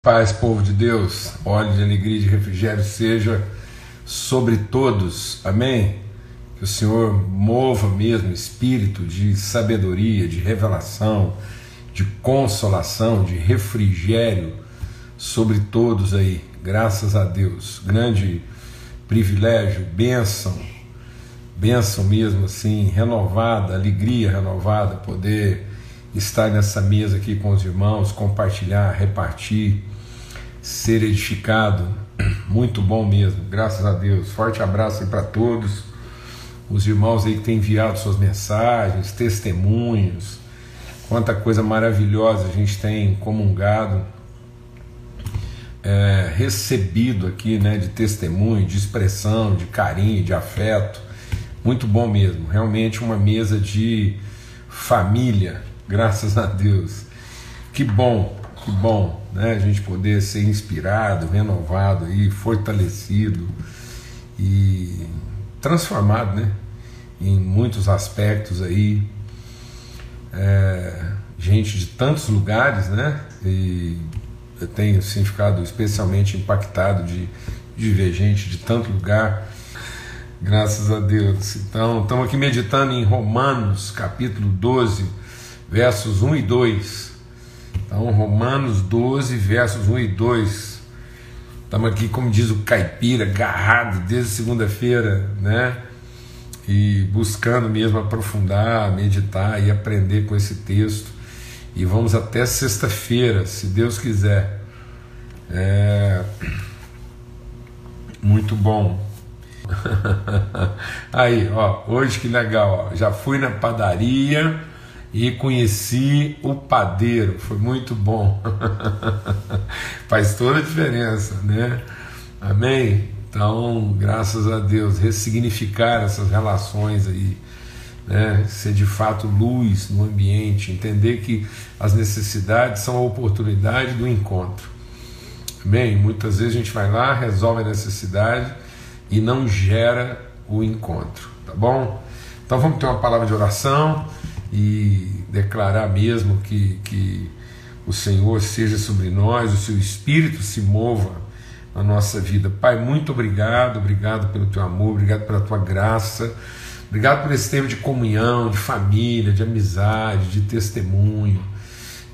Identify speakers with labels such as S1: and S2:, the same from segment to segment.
S1: Paz, povo de Deus, óleo de alegria e de refrigério seja sobre todos, amém? Que o Senhor mova mesmo espírito de sabedoria, de revelação, de consolação, de refrigério sobre todos aí, graças a Deus. Grande privilégio, bênção, bênção mesmo assim, renovada, alegria renovada, poder estar nessa mesa aqui com os irmãos, compartilhar, repartir, ser edificado. Muito bom mesmo, graças a Deus. Forte abraço aí para todos. Os irmãos aí que têm enviado suas mensagens, testemunhos. Quanta coisa maravilhosa a gente tem comungado, é, recebido aqui, né, de testemunho, de expressão, de carinho, de afeto. Muito bom mesmo. Realmente uma mesa de família, Graças a Deus. Que bom, que bom, né? A gente poder ser inspirado, renovado aí, fortalecido e transformado, né? Em muitos aspectos aí. É, gente de tantos lugares, né? E eu tenho assim, ficado especialmente impactado de, de ver gente de tanto lugar. Graças a Deus. Então, estamos aqui meditando em Romanos, capítulo 12 versos 1 e 2. Então, Romanos 12, versos 1 e 2. Estamos aqui, como diz o caipira, agarrado desde segunda-feira, né? E buscando mesmo aprofundar, meditar e aprender com esse texto. E vamos até sexta-feira, se Deus quiser. É... Muito bom. Aí, ó, hoje que legal, ó. Já fui na padaria e conheci o padeiro, foi muito bom. Faz toda a diferença, né? Amém? Então, graças a Deus, ressignificar essas relações aí, né? ser de fato luz no ambiente, entender que as necessidades são a oportunidade do encontro. Amém? Muitas vezes a gente vai lá, resolve a necessidade e não gera o encontro, tá bom? Então vamos ter uma palavra de oração e declarar mesmo que, que o Senhor seja sobre nós, o seu Espírito se mova na nossa vida. Pai, muito obrigado, obrigado pelo teu amor, obrigado pela tua graça, obrigado por esse tempo de comunhão, de família, de amizade, de testemunho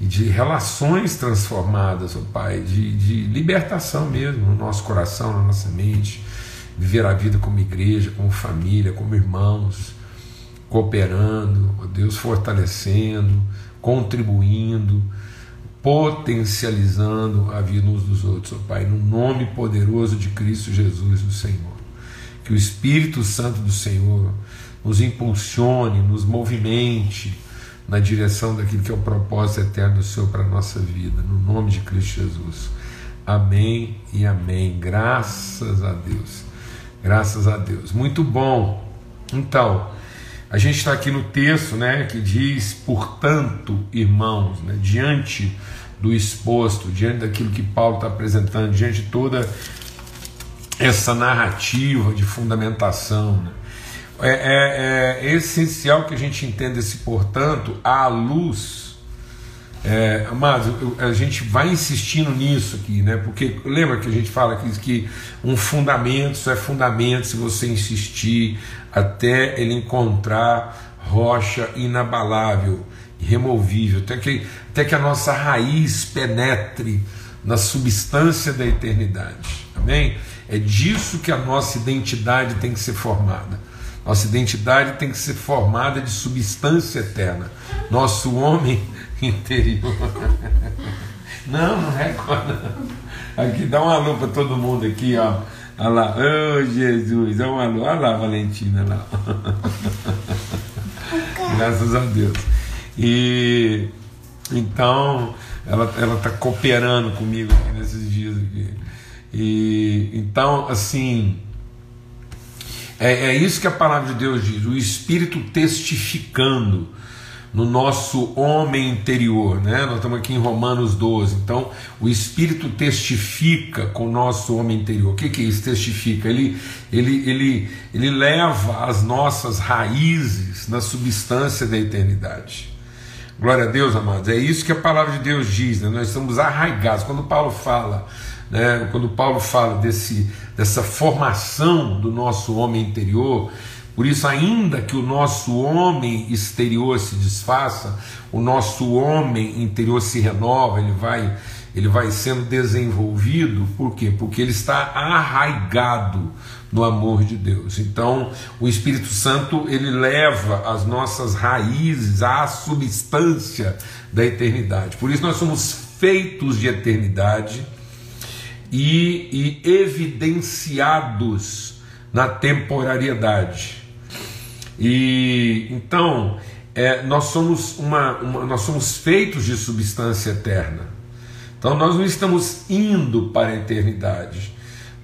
S1: e de relações transformadas, oh Pai, de, de libertação mesmo no nosso coração, na nossa mente, viver a vida como igreja, como família, como irmãos cooperando, ó Deus fortalecendo, contribuindo, potencializando a vida uns dos outros, ó Pai, no nome poderoso de Cristo Jesus, o Senhor. Que o Espírito Santo do Senhor nos impulsione, nos movimente na direção daquilo que é o propósito eterno do Senhor para a nossa vida, no nome de Cristo Jesus. Amém e amém. Graças a Deus. Graças a Deus. Muito bom. Então, a gente está aqui no texto né, que diz, portanto, irmãos, né, diante do exposto, diante daquilo que Paulo está apresentando, diante de toda essa narrativa de fundamentação. Né, é, é, é, essencial que a gente entenda esse portanto à luz é, mas a gente vai insistindo nisso aqui, né? Porque lembra que a gente fala que, que um fundamento só é fundamento se você insistir até ele encontrar rocha inabalável, irremovível, até que, até que a nossa raiz penetre na substância da eternidade. Amém? É disso que a nossa identidade tem que ser formada. Nossa identidade tem que ser formada de substância eterna. Nosso homem interior. Não, não recorda. Aqui, dá um alô para todo mundo aqui, ó. Olha lá, oh Jesus, dá um alô. Olha lá, Valentina lá. Graças a Deus. E então ela ela está cooperando comigo aqui nesses dias aqui. E então assim é, é isso que a palavra de Deus diz, o Espírito testificando no nosso homem interior, né? Nós estamos aqui em Romanos 12. Então, o Espírito testifica com o nosso homem interior. O que, que é isso? Testifica. Ele, ele, ele, ele leva as nossas raízes na substância da eternidade. Glória a Deus, amados. É isso que a palavra de Deus diz. Né? Nós estamos arraigados. Quando Paulo fala, né? quando Paulo fala desse, dessa formação do nosso homem interior, por isso, ainda que o nosso homem exterior se desfaça, o nosso homem interior se renova, ele vai, ele vai sendo desenvolvido. Por quê? Porque ele está arraigado no amor de Deus. Então, o Espírito Santo ele leva as nossas raízes à substância da eternidade. Por isso nós somos feitos de eternidade e, e evidenciados na temporariedade. E então é, nós somos uma, uma, nós somos feitos de substância eterna. Então nós não estamos indo para a eternidade.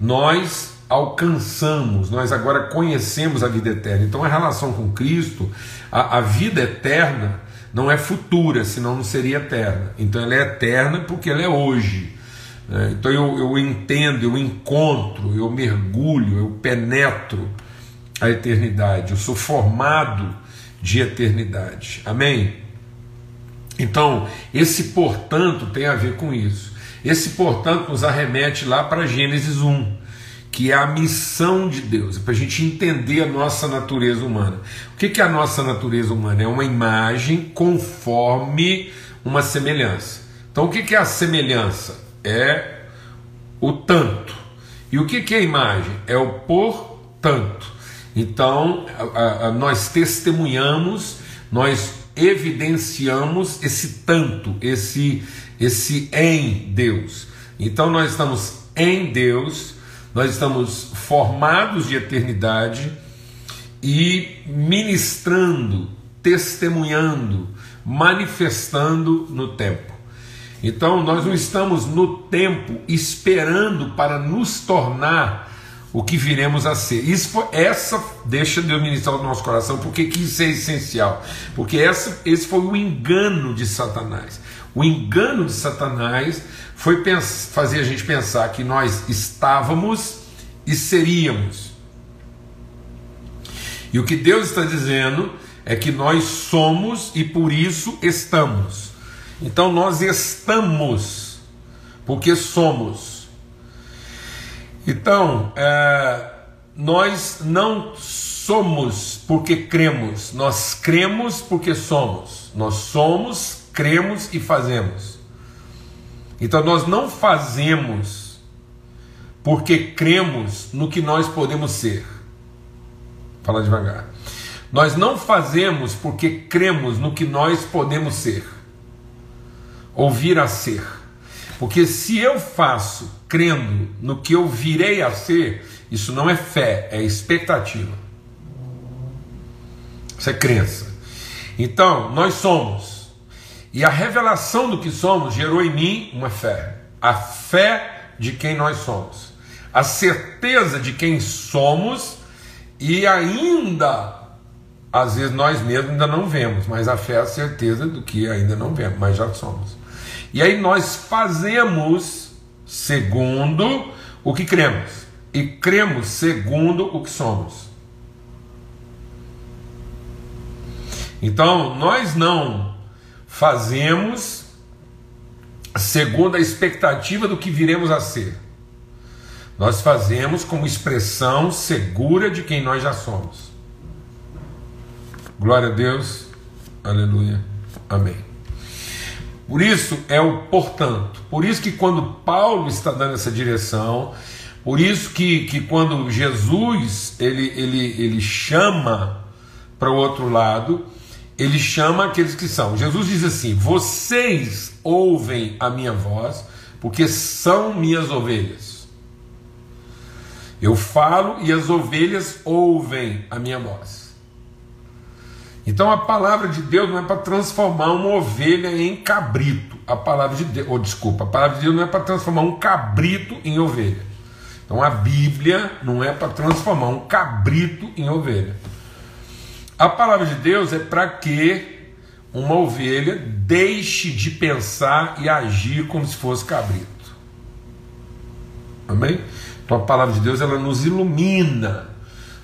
S1: Nós alcançamos, nós agora conhecemos a vida eterna. Então a relação com Cristo, a, a vida eterna não é futura, senão não seria eterna. Então ela é eterna porque ela é hoje. Né? Então eu, eu entendo, eu encontro, eu mergulho, eu penetro a eternidade, eu sou formado de eternidade. Amém? Então, esse portanto tem a ver com isso. Esse portanto nos arremete lá para Gênesis 1, que é a missão de Deus, é para a gente entender a nossa natureza humana. O que é a nossa natureza humana? É uma imagem conforme uma semelhança. Então, o que é a semelhança? É o tanto. E o que é a imagem? É o por tanto. Então, a, a, nós testemunhamos, nós evidenciamos esse tanto, esse, esse em Deus. Então, nós estamos em Deus, nós estamos formados de eternidade e ministrando, testemunhando, manifestando no tempo. Então, nós não estamos no tempo esperando para nos tornar o que viremos a ser. Isso essa deixa Deus ministrar no nosso coração, porque que isso é essencial. Porque essa, esse foi o engano de Satanás. O engano de Satanás foi fazer a gente pensar que nós estávamos e seríamos. E o que Deus está dizendo é que nós somos e por isso estamos. Então nós estamos, porque somos. Então, é, nós não somos porque cremos, nós cremos porque somos. Nós somos, cremos e fazemos. Então, nós não fazemos porque cremos no que nós podemos ser. Fala devagar. Nós não fazemos porque cremos no que nós podemos ser, ou vir a ser. Porque se eu faço crendo no que eu virei a ser, isso não é fé, é expectativa. Isso é crença. Então, nós somos. E a revelação do que somos gerou em mim uma fé. A fé de quem nós somos. A certeza de quem somos e ainda às vezes nós mesmos ainda não vemos, mas a fé é a certeza do que ainda não vemos, mas já somos. E aí nós fazemos segundo o que cremos, e cremos segundo o que somos. Então, nós não fazemos segundo a expectativa do que viremos a ser. Nós fazemos como expressão segura de quem nós já somos. Glória a Deus. Aleluia. Amém. Por isso é o portanto. Por isso que quando Paulo está dando essa direção, por isso que, que quando Jesus ele, ele, ele chama para o outro lado, ele chama aqueles que são. Jesus diz assim: Vocês ouvem a minha voz, porque são minhas ovelhas. Eu falo e as ovelhas ouvem a minha voz. Então a palavra de Deus não é para transformar uma ovelha em cabrito. A palavra de Deus, ou oh, desculpa, a palavra de Deus não é para transformar um cabrito em ovelha. Então a Bíblia não é para transformar um cabrito em ovelha. A palavra de Deus é para que uma ovelha deixe de pensar e agir como se fosse cabrito. Amém? Então a palavra de Deus ela nos ilumina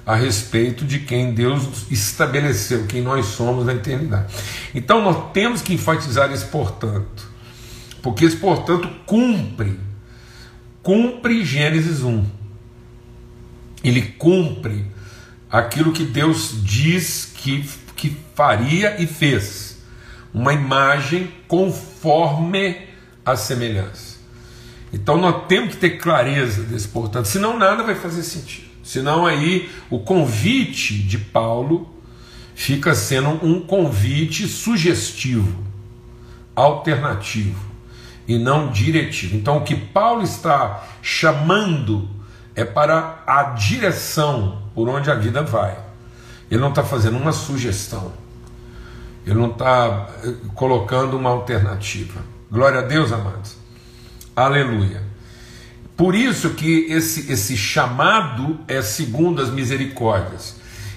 S1: a respeito de quem Deus estabeleceu, quem nós somos na eternidade. Então nós temos que enfatizar esse portanto, porque esse portanto cumpre, cumpre Gênesis 1. Ele cumpre aquilo que Deus diz que, que faria e fez. Uma imagem conforme a semelhança. Então nós temos que ter clareza desse portanto, senão nada vai fazer sentido. Senão aí o convite de Paulo fica sendo um convite sugestivo, alternativo e não diretivo. Então o que Paulo está chamando é para a direção por onde a vida vai. Ele não está fazendo uma sugestão. Ele não está eh, colocando uma alternativa. Glória a Deus, amados. Aleluia. Por isso que esse, esse chamado é segundo as misericórdias.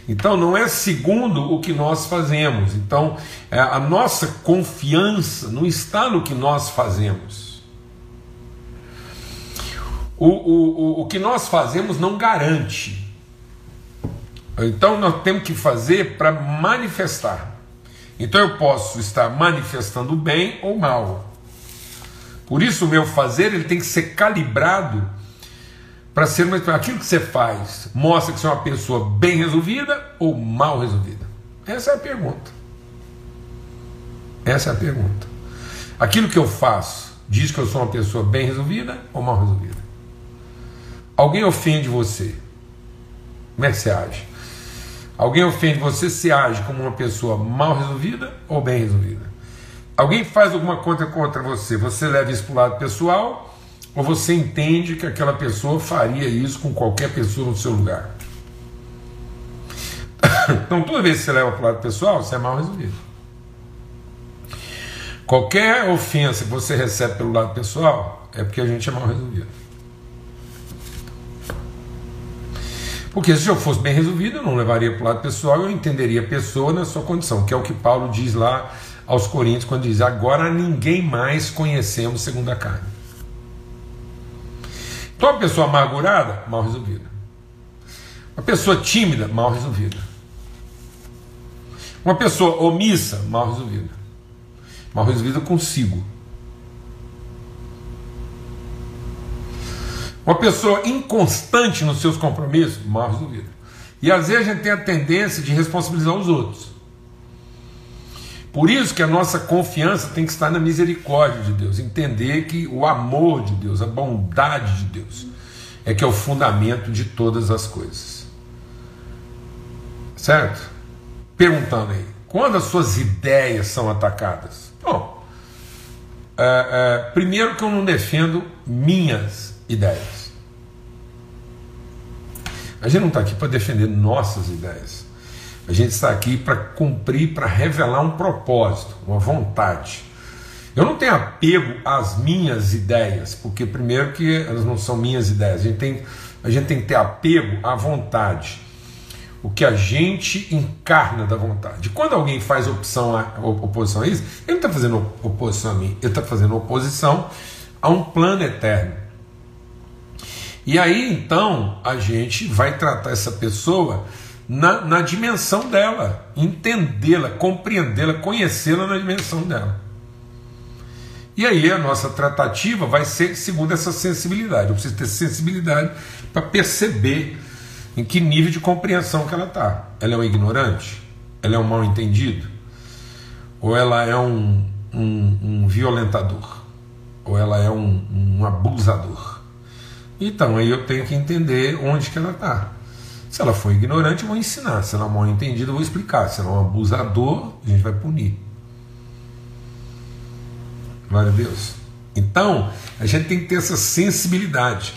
S1: Então não é segundo o que nós fazemos. Então é, a nossa confiança não está no que nós fazemos. O, o, o, o que nós fazemos não garante. Então nós temos que fazer para manifestar. Então eu posso estar manifestando bem ou mal. Por isso, o meu fazer ele tem que ser calibrado para ser uma, aquilo que você faz mostra que você é uma pessoa bem resolvida ou mal resolvida. Essa é a pergunta. Essa é a pergunta. Aquilo que eu faço diz que eu sou uma pessoa bem resolvida ou mal resolvida? Alguém ofende você? Como é que você age? Alguém ofende você, se age como uma pessoa mal resolvida ou bem resolvida? Alguém faz alguma coisa contra você, você leva isso para o lado pessoal ou você entende que aquela pessoa faria isso com qualquer pessoa no seu lugar? Então, toda vez que você leva para o lado pessoal, você é mal resolvido. Qualquer ofensa que você recebe pelo lado pessoal é porque a gente é mal resolvido. Porque se eu fosse bem resolvido, eu não levaria para o lado pessoal, eu entenderia a pessoa na sua condição, que é o que Paulo diz lá aos Coríntios quando diz: Agora ninguém mais conhecemos segundo a carne. Então, uma pessoa amargurada, mal resolvida. Uma pessoa tímida, mal resolvida. Uma pessoa omissa, mal resolvida. Mal resolvida consigo. Uma pessoa inconstante nos seus compromissos, mal resolvida. E às vezes a gente tem a tendência de responsabilizar os outros. Por isso que a nossa confiança tem que estar na misericórdia de Deus, entender que o amor de Deus, a bondade de Deus, é que é o fundamento de todas as coisas. Certo? Perguntando aí, quando as suas ideias são atacadas? Bom, é, é, primeiro que eu não defendo minhas ideias. A gente não está aqui para defender nossas ideias. A gente está aqui para cumprir, para revelar um propósito, uma vontade. Eu não tenho apego às minhas ideias, porque primeiro que elas não são minhas ideias. A gente tem, a gente tem que ter apego à vontade. O que a gente encarna da vontade. Quando alguém faz opção a, oposição a isso, ele não está fazendo oposição a mim, ele está fazendo oposição a um plano eterno. E aí então a gente vai tratar essa pessoa na, na dimensão dela, entendê-la, compreendê-la, conhecê-la na dimensão dela. E aí a nossa tratativa vai ser segundo essa sensibilidade. Eu preciso ter sensibilidade para perceber em que nível de compreensão que ela está. Ela é um ignorante? Ela é um mal entendido? Ou ela é um, um, um violentador? Ou ela é um, um abusador? Então aí eu tenho que entender onde que ela está. Se ela for ignorante, eu vou ensinar. Se ela é mal entendida, eu vou explicar. Se ela é um abusador, a gente vai punir. Glória a Deus. Então, a gente tem que ter essa sensibilidade.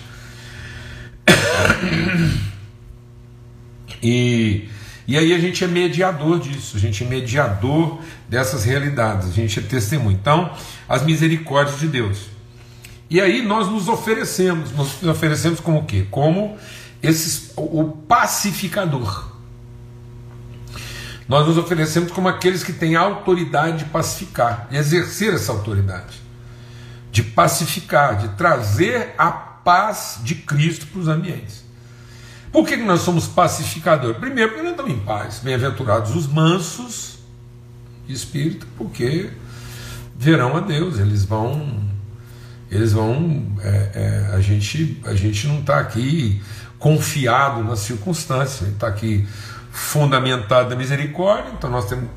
S1: E, e aí a gente é mediador disso, a gente é mediador dessas realidades, a gente é testemunho. Então, as misericórdias de Deus. E aí nós nos oferecemos, nos oferecemos como o quê? Como esses, o pacificador. Nós nos oferecemos como aqueles que têm autoridade de pacificar, de exercer essa autoridade, de pacificar, de trazer a paz de Cristo para os ambientes. Por que, nós somos pacificadores? Primeiro, porque nós estamos em paz. Bem-aventurados os mansos de espírito, porque verão a Deus, eles vão. Eles vão. É, é, a, gente, a gente não está aqui confiado nas circunstâncias, está aqui fundamentado na misericórdia, então nós temos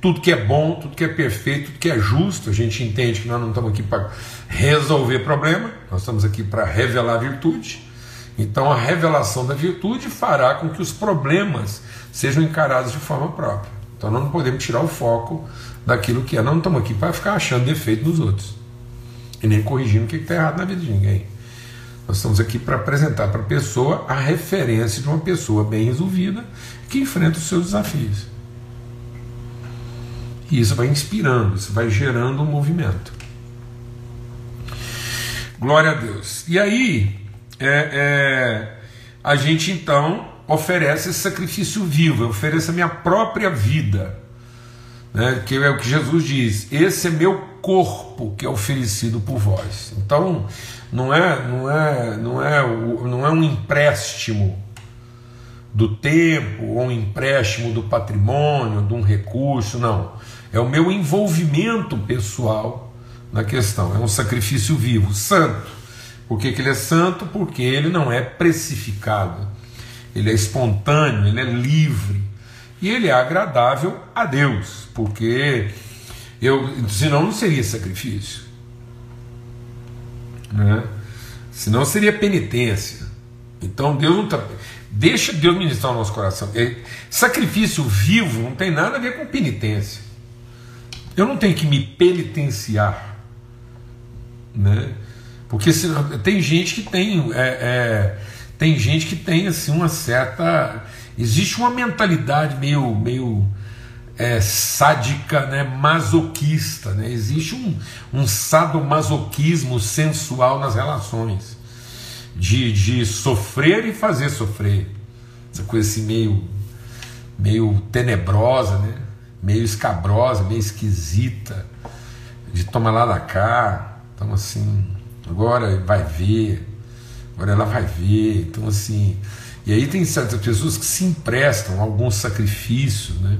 S1: tudo que é bom, tudo que é perfeito, tudo que é justo, a gente entende que nós não estamos aqui para resolver problema, nós estamos aqui para revelar virtude. Então a revelação da virtude fará com que os problemas sejam encarados de forma própria. Então nós não podemos tirar o foco daquilo que é. Nós não estamos aqui para ficar achando defeito nos outros e nem corrigindo o que está errado na vida de ninguém. Nós estamos aqui para apresentar para a pessoa a referência de uma pessoa bem resolvida que enfrenta os seus desafios. E isso vai inspirando, isso vai gerando um movimento. Glória a Deus. E aí, é, é, a gente então oferece esse sacrifício vivo, eu ofereço a minha própria vida, né, que é o que Jesus diz: esse é meu corpo que é oferecido por vós. Então, não é, não é, não é, não é um empréstimo do tempo ou um empréstimo do patrimônio, de um recurso, não. É o meu envolvimento pessoal na questão. É um sacrifício vivo, santo. Por que, que ele é santo? Porque ele não é precificado, ele é espontâneo, ele é livre e ele é agradável a Deus, porque eu, senão não seria sacrifício, né? senão seria penitência. Então Deus não tá, deixa Deus ministrar o nosso coração. É, sacrifício vivo não tem nada a ver com penitência. Eu não tenho que me penitenciar, né? Porque se, tem gente que tem. É, é, tem gente que tem assim uma certa. Existe uma mentalidade meio, meio é, sádica, né, masoquista. Né? Existe um, um sadomasoquismo sensual nas relações. De, de sofrer e fazer sofrer. Essa coisa assim meio, meio tenebrosa, né? meio escabrosa, meio esquisita. De tomar lá da cá. Então assim agora vai ver, agora ela vai ver. Então, assim. E aí tem certas pessoas que se emprestam alguns sacrifícios, né?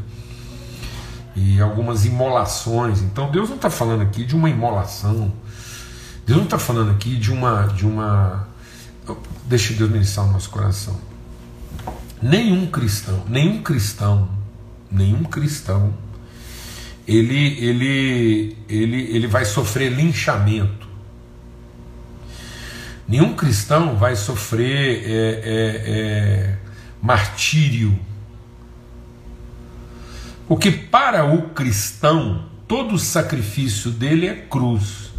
S1: E algumas imolações. Então Deus não está falando aqui de uma imolação. Deus não está falando aqui de uma. de uma Deixa Deus ministrar o nosso coração. Nenhum cristão, nenhum cristão, nenhum cristão, ele, ele, ele, ele vai sofrer linchamento Nenhum cristão vai sofrer é, é, é, martírio. Porque para o cristão, todo o sacrifício dele é cruz.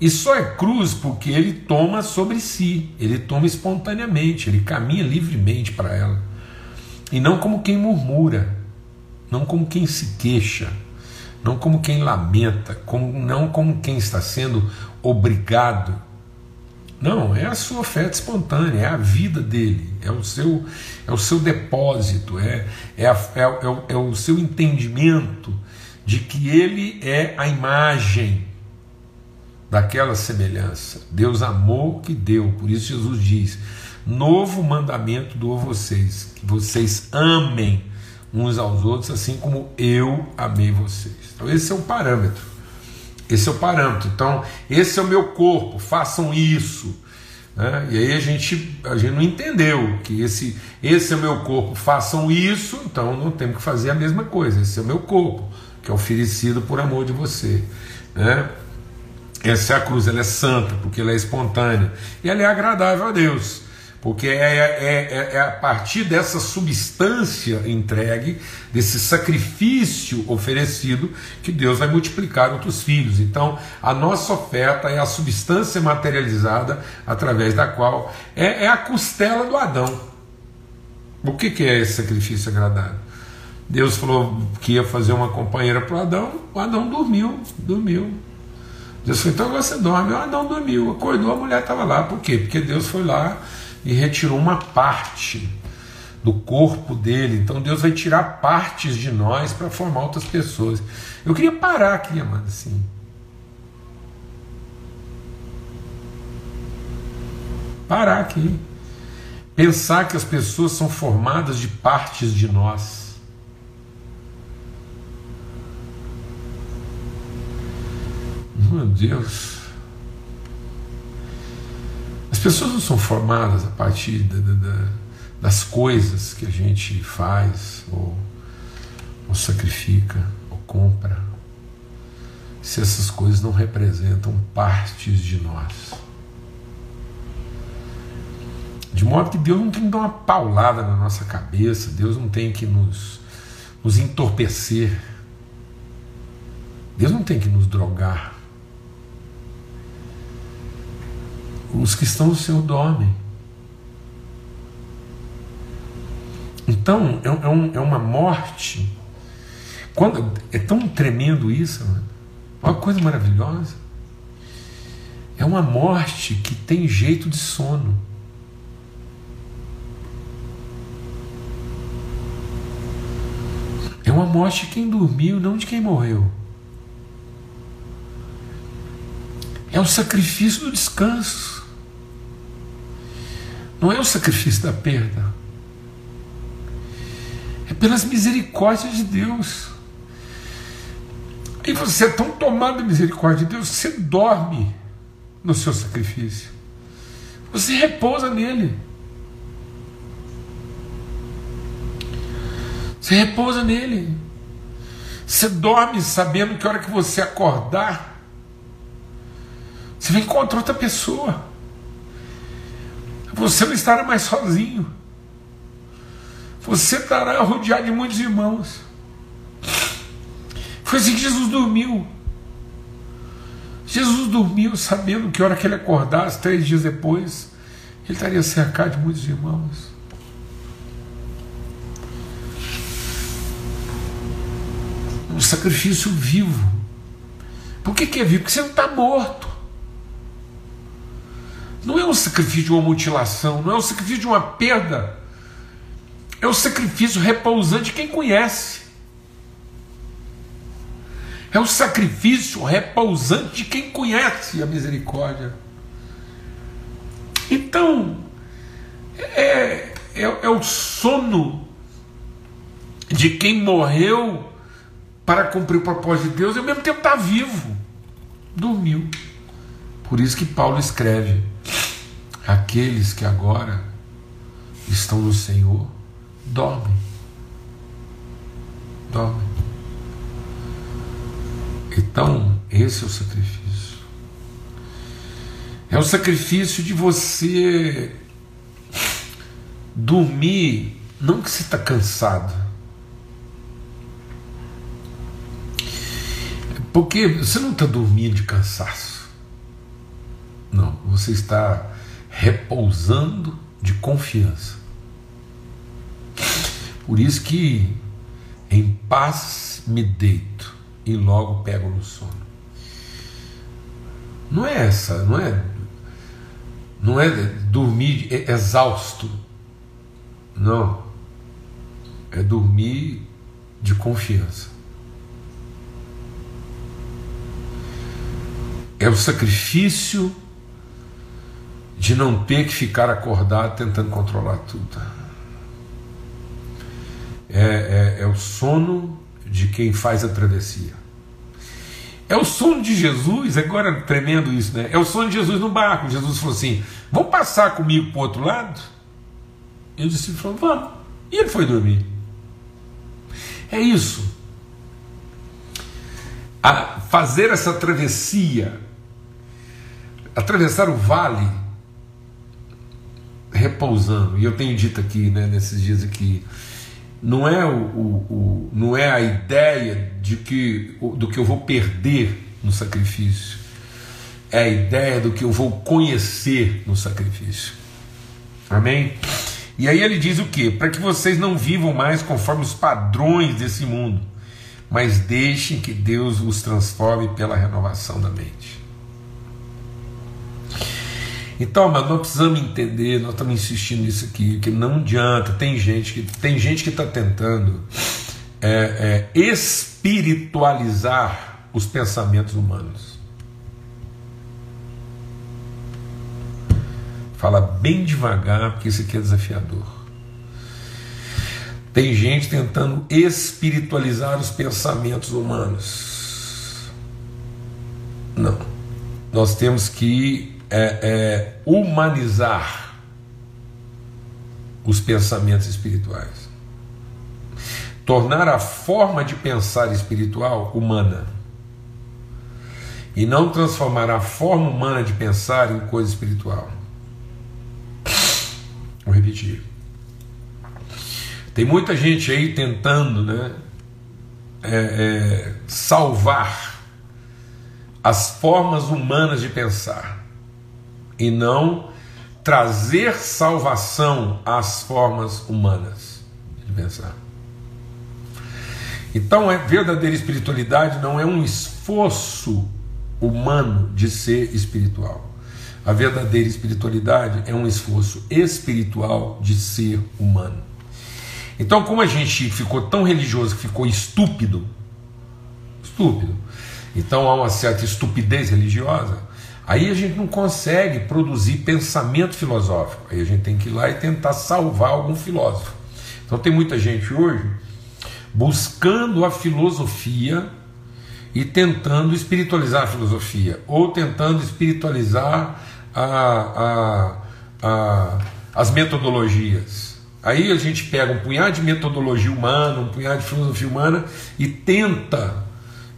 S1: E só é cruz porque ele toma sobre si, ele toma espontaneamente, ele caminha livremente para ela. E não como quem murmura, não como quem se queixa, não como quem lamenta, como, não como quem está sendo obrigado não, é a sua oferta espontânea, é a vida dele, é o seu, é o seu depósito, é, é, a, é, é, o, é o seu entendimento de que ele é a imagem daquela semelhança. Deus amou que deu, por isso Jesus diz: Novo mandamento dou a vocês, que vocês amem uns aos outros, assim como eu amei vocês. Então, esse é o parâmetro. Esse é o parâmetro. Então, esse é o meu corpo, façam isso. Né? E aí a gente, a gente não entendeu que esse, esse é o meu corpo, façam isso, então não temos que fazer a mesma coisa. Esse é o meu corpo, que é oferecido por amor de você. Né? Essa é a cruz, ela é santa, porque ela é espontânea. E ela é agradável a Deus porque é, é, é, é, a partir dessa substância entregue, desse sacrifício oferecido, que Deus vai multiplicar outros filhos. Então, a nossa oferta é a substância materializada através da qual é, é a costela do Adão. O que, que é esse sacrifício agradável? Deus falou que ia fazer uma companheira para Adão, o Adão dormiu, dormiu. Deus falou, então você dorme. O Adão dormiu, acordou, a mulher estava lá. Por quê? Porque Deus foi lá e retirou uma parte do corpo dele. Então Deus vai tirar partes de nós para formar outras pessoas. Eu queria parar aqui, amado, assim. Parar aqui. pensar que as pessoas são formadas de partes de nós. Meu Deus. As pessoas não são formadas a partir da, da, das coisas que a gente faz, ou, ou sacrifica, ou compra, se essas coisas não representam partes de nós. De modo que Deus não tem que dar uma paulada na nossa cabeça, Deus não tem que nos, nos entorpecer, Deus não tem que nos drogar. Os que estão no Senhor dormem. Então, é, é, um, é uma morte. Quando, é tão tremendo isso, né? uma coisa maravilhosa. É uma morte que tem jeito de sono. É uma morte de quem dormiu, não de quem morreu. É o sacrifício do descanso. Não é o sacrifício da perda. É pelas misericórdias de Deus. E você é tão tomado de misericórdia de Deus que você dorme no seu sacrifício. Você repousa nele. Você repousa nele. Você dorme sabendo que a hora que você acordar, você vai encontrar outra pessoa. Você não estará mais sozinho. Você estará rodeado de muitos irmãos. Foi assim que Jesus dormiu. Jesus dormiu sabendo que a hora que ele acordasse, três dias depois, ele estaria cercado de muitos irmãos. um sacrifício vivo. Por que, que é vivo? Porque você não está morto. Não é um sacrifício de uma mutilação, não é um sacrifício de uma perda. É o sacrifício repousante de quem conhece. É o sacrifício repousante de quem conhece a misericórdia. Então, é, é, é o sono de quem morreu para cumprir o propósito de Deus e ao mesmo tempo está vivo. Dormiu. Por isso que Paulo escreve: aqueles que agora estão no Senhor dormem. Dormem. Então, esse é o sacrifício. É o sacrifício de você dormir, não que você está cansado, Porque você não está dormindo de cansaço. Você está repousando de confiança. Por isso que em paz me deito e logo pego no sono. Não é essa, não é não é dormir exausto. Não. É dormir de confiança. É o sacrifício de não ter que ficar acordado tentando controlar tudo. É, é, é o sono de quem faz a travessia. É o sono de Jesus, agora tremendo isso, né? É o sono de Jesus no barco. Jesus falou assim: Vamos passar comigo para o outro lado? E o discípulo falou: Vamos. E ele foi dormir. É isso. A fazer essa travessia atravessar o vale repousando. E eu tenho dito aqui, né, nesses dias aqui, não é o, o, o, não é a ideia de que do que eu vou perder no sacrifício. É a ideia do que eu vou conhecer no sacrifício. Amém? E aí ele diz o que? Para que vocês não vivam mais conforme os padrões desse mundo, mas deixem que Deus os transforme pela renovação da mente. Então, mas nós precisamos entender, nós estamos insistindo nisso aqui, que não adianta, tem gente que tem gente que está tentando é, é, espiritualizar os pensamentos humanos. Fala bem devagar, porque isso aqui é desafiador. Tem gente tentando espiritualizar os pensamentos humanos. Não. Nós temos que é, é, humanizar os pensamentos espirituais. Tornar a forma de pensar espiritual humana. E não transformar a forma humana de pensar em coisa espiritual. Vou repetir. Tem muita gente aí tentando né, é, é, salvar as formas humanas de pensar e não trazer salvação às formas humanas de pensar. Então, a verdadeira espiritualidade não é um esforço humano de ser espiritual. A verdadeira espiritualidade é um esforço espiritual de ser humano. Então, como a gente ficou tão religioso que ficou estúpido, estúpido, então há uma certa estupidez religiosa, aí a gente não consegue produzir pensamento filosófico. Aí a gente tem que ir lá e tentar salvar algum filósofo. Então, tem muita gente hoje buscando a filosofia e tentando espiritualizar a filosofia, ou tentando espiritualizar a, a, a, as metodologias. Aí a gente pega um punhado de metodologia humana, um punhado de filosofia humana e tenta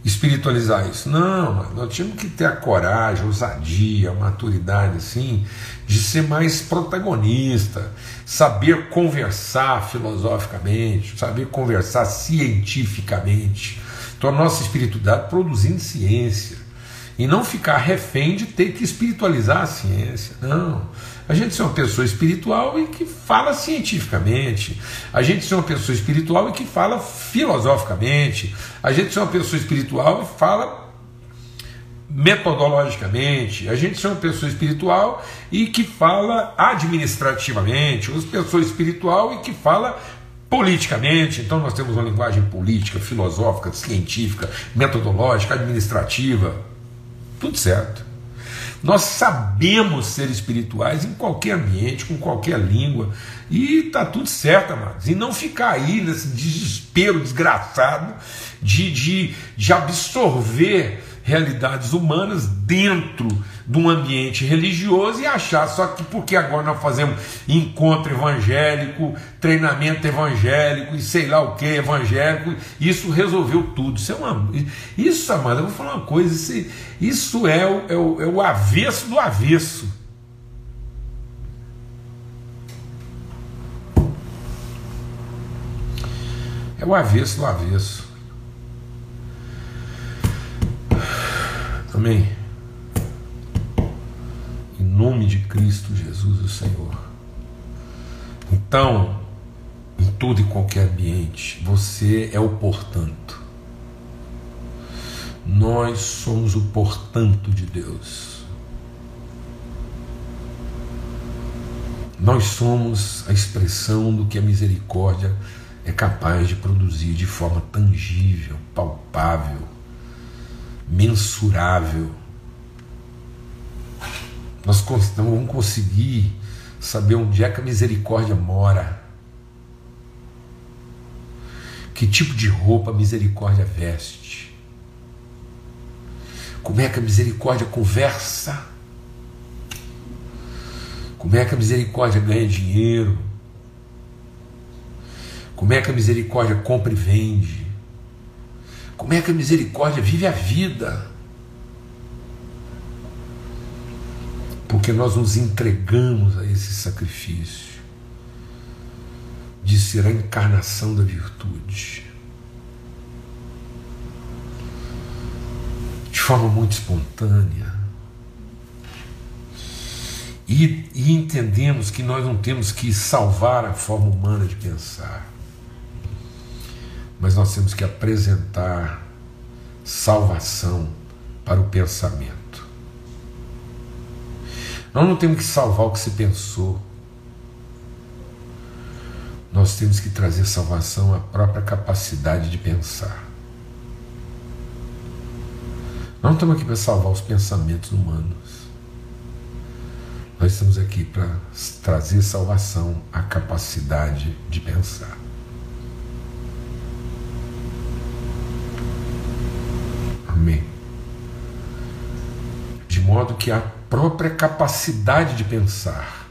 S1: espiritualizar isso. Não, nós tínhamos que ter a coragem, a ousadia, a maturidade assim, de ser mais protagonista, saber conversar filosoficamente, saber conversar cientificamente. Então a nossa espiritualidade produzindo ciência e não ficar refém de ter que espiritualizar a ciência. Não. A gente é uma pessoa espiritual e que fala cientificamente. A gente é uma pessoa espiritual e que fala filosoficamente. A gente é uma pessoa espiritual e fala metodologicamente. A gente é uma pessoa espiritual e que fala administrativamente. Uma pessoa espiritual e que fala politicamente. Então nós temos uma linguagem política, filosófica, científica, metodológica, administrativa. Tudo certo. Nós sabemos ser espirituais em qualquer ambiente, com qualquer língua, e está tudo certo, amados. E não ficar aí nesse desespero desgraçado de, de, de absorver realidades humanas dentro de um ambiente religioso e achar só que porque agora nós fazemos encontro evangélico, treinamento evangélico e sei lá o que evangélico, isso resolveu tudo. Isso é uma. Isso, amado, eu vou falar uma coisa, isso, isso é, o, é, o, é o avesso do avesso. É o avesso do avesso. Amém. Em nome de Cristo Jesus, o Senhor. Então, em todo e qualquer ambiente, você é o portanto. Nós somos o portanto de Deus. Nós somos a expressão do que a misericórdia é capaz de produzir de forma tangível, palpável mensurável. Nós não vamos conseguir saber onde é que a misericórdia mora. Que tipo de roupa a misericórdia veste? Como é que a misericórdia conversa? Como é que a misericórdia ganha dinheiro? Como é que a misericórdia compra e vende? Como é que a misericórdia vive a vida? Porque nós nos entregamos a esse sacrifício de ser a encarnação da virtude. De forma muito espontânea. E, e entendemos que nós não temos que salvar a forma humana de pensar mas nós temos que apresentar salvação para o pensamento. Nós não temos que salvar o que se pensou. Nós temos que trazer salvação à própria capacidade de pensar. Nós não estamos aqui para salvar os pensamentos humanos. Nós estamos aqui para trazer salvação à capacidade de pensar. Amém. De modo que a própria capacidade de pensar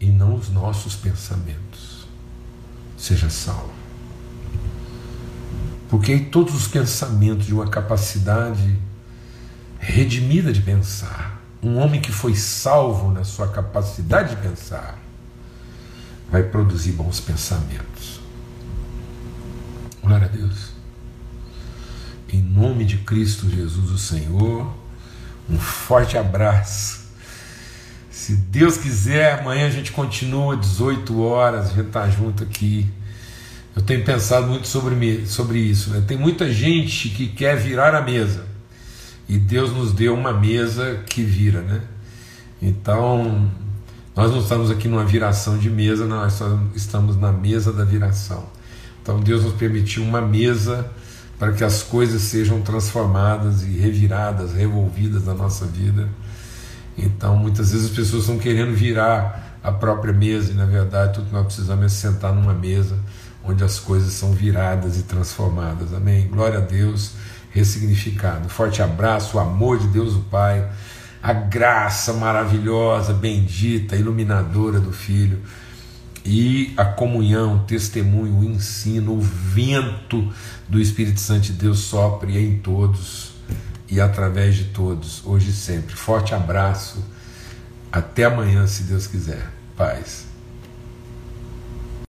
S1: e não os nossos pensamentos seja salvo. Porque todos os pensamentos de uma capacidade redimida de pensar um homem que foi salvo na sua capacidade de pensar, vai produzir bons pensamentos. Glória a Deus. Em nome de Cristo Jesus, o Senhor, um forte abraço. Se Deus quiser, amanhã a gente continua 18 horas, a gente está junto aqui. Eu tenho pensado muito sobre, sobre isso. Né? Tem muita gente que quer virar a mesa e Deus nos deu uma mesa que vira, né? Então, nós não estamos aqui numa viração de mesa, nós estamos na mesa da viração. Então, Deus nos permitiu uma mesa para que as coisas sejam transformadas e reviradas, revolvidas na nossa vida. Então, muitas vezes as pessoas estão querendo virar a própria mesa e, na verdade, tudo que nós precisamos é sentar numa mesa onde as coisas são viradas e transformadas. Amém? Glória a Deus ressignificado. Forte abraço, o amor de Deus o Pai, a graça maravilhosa, bendita, iluminadora do Filho e a comunhão, o testemunho, o ensino, o vento do Espírito Santo de Deus sopre em todos e através de todos, hoje e sempre. Forte abraço. Até amanhã, se Deus quiser. Paz.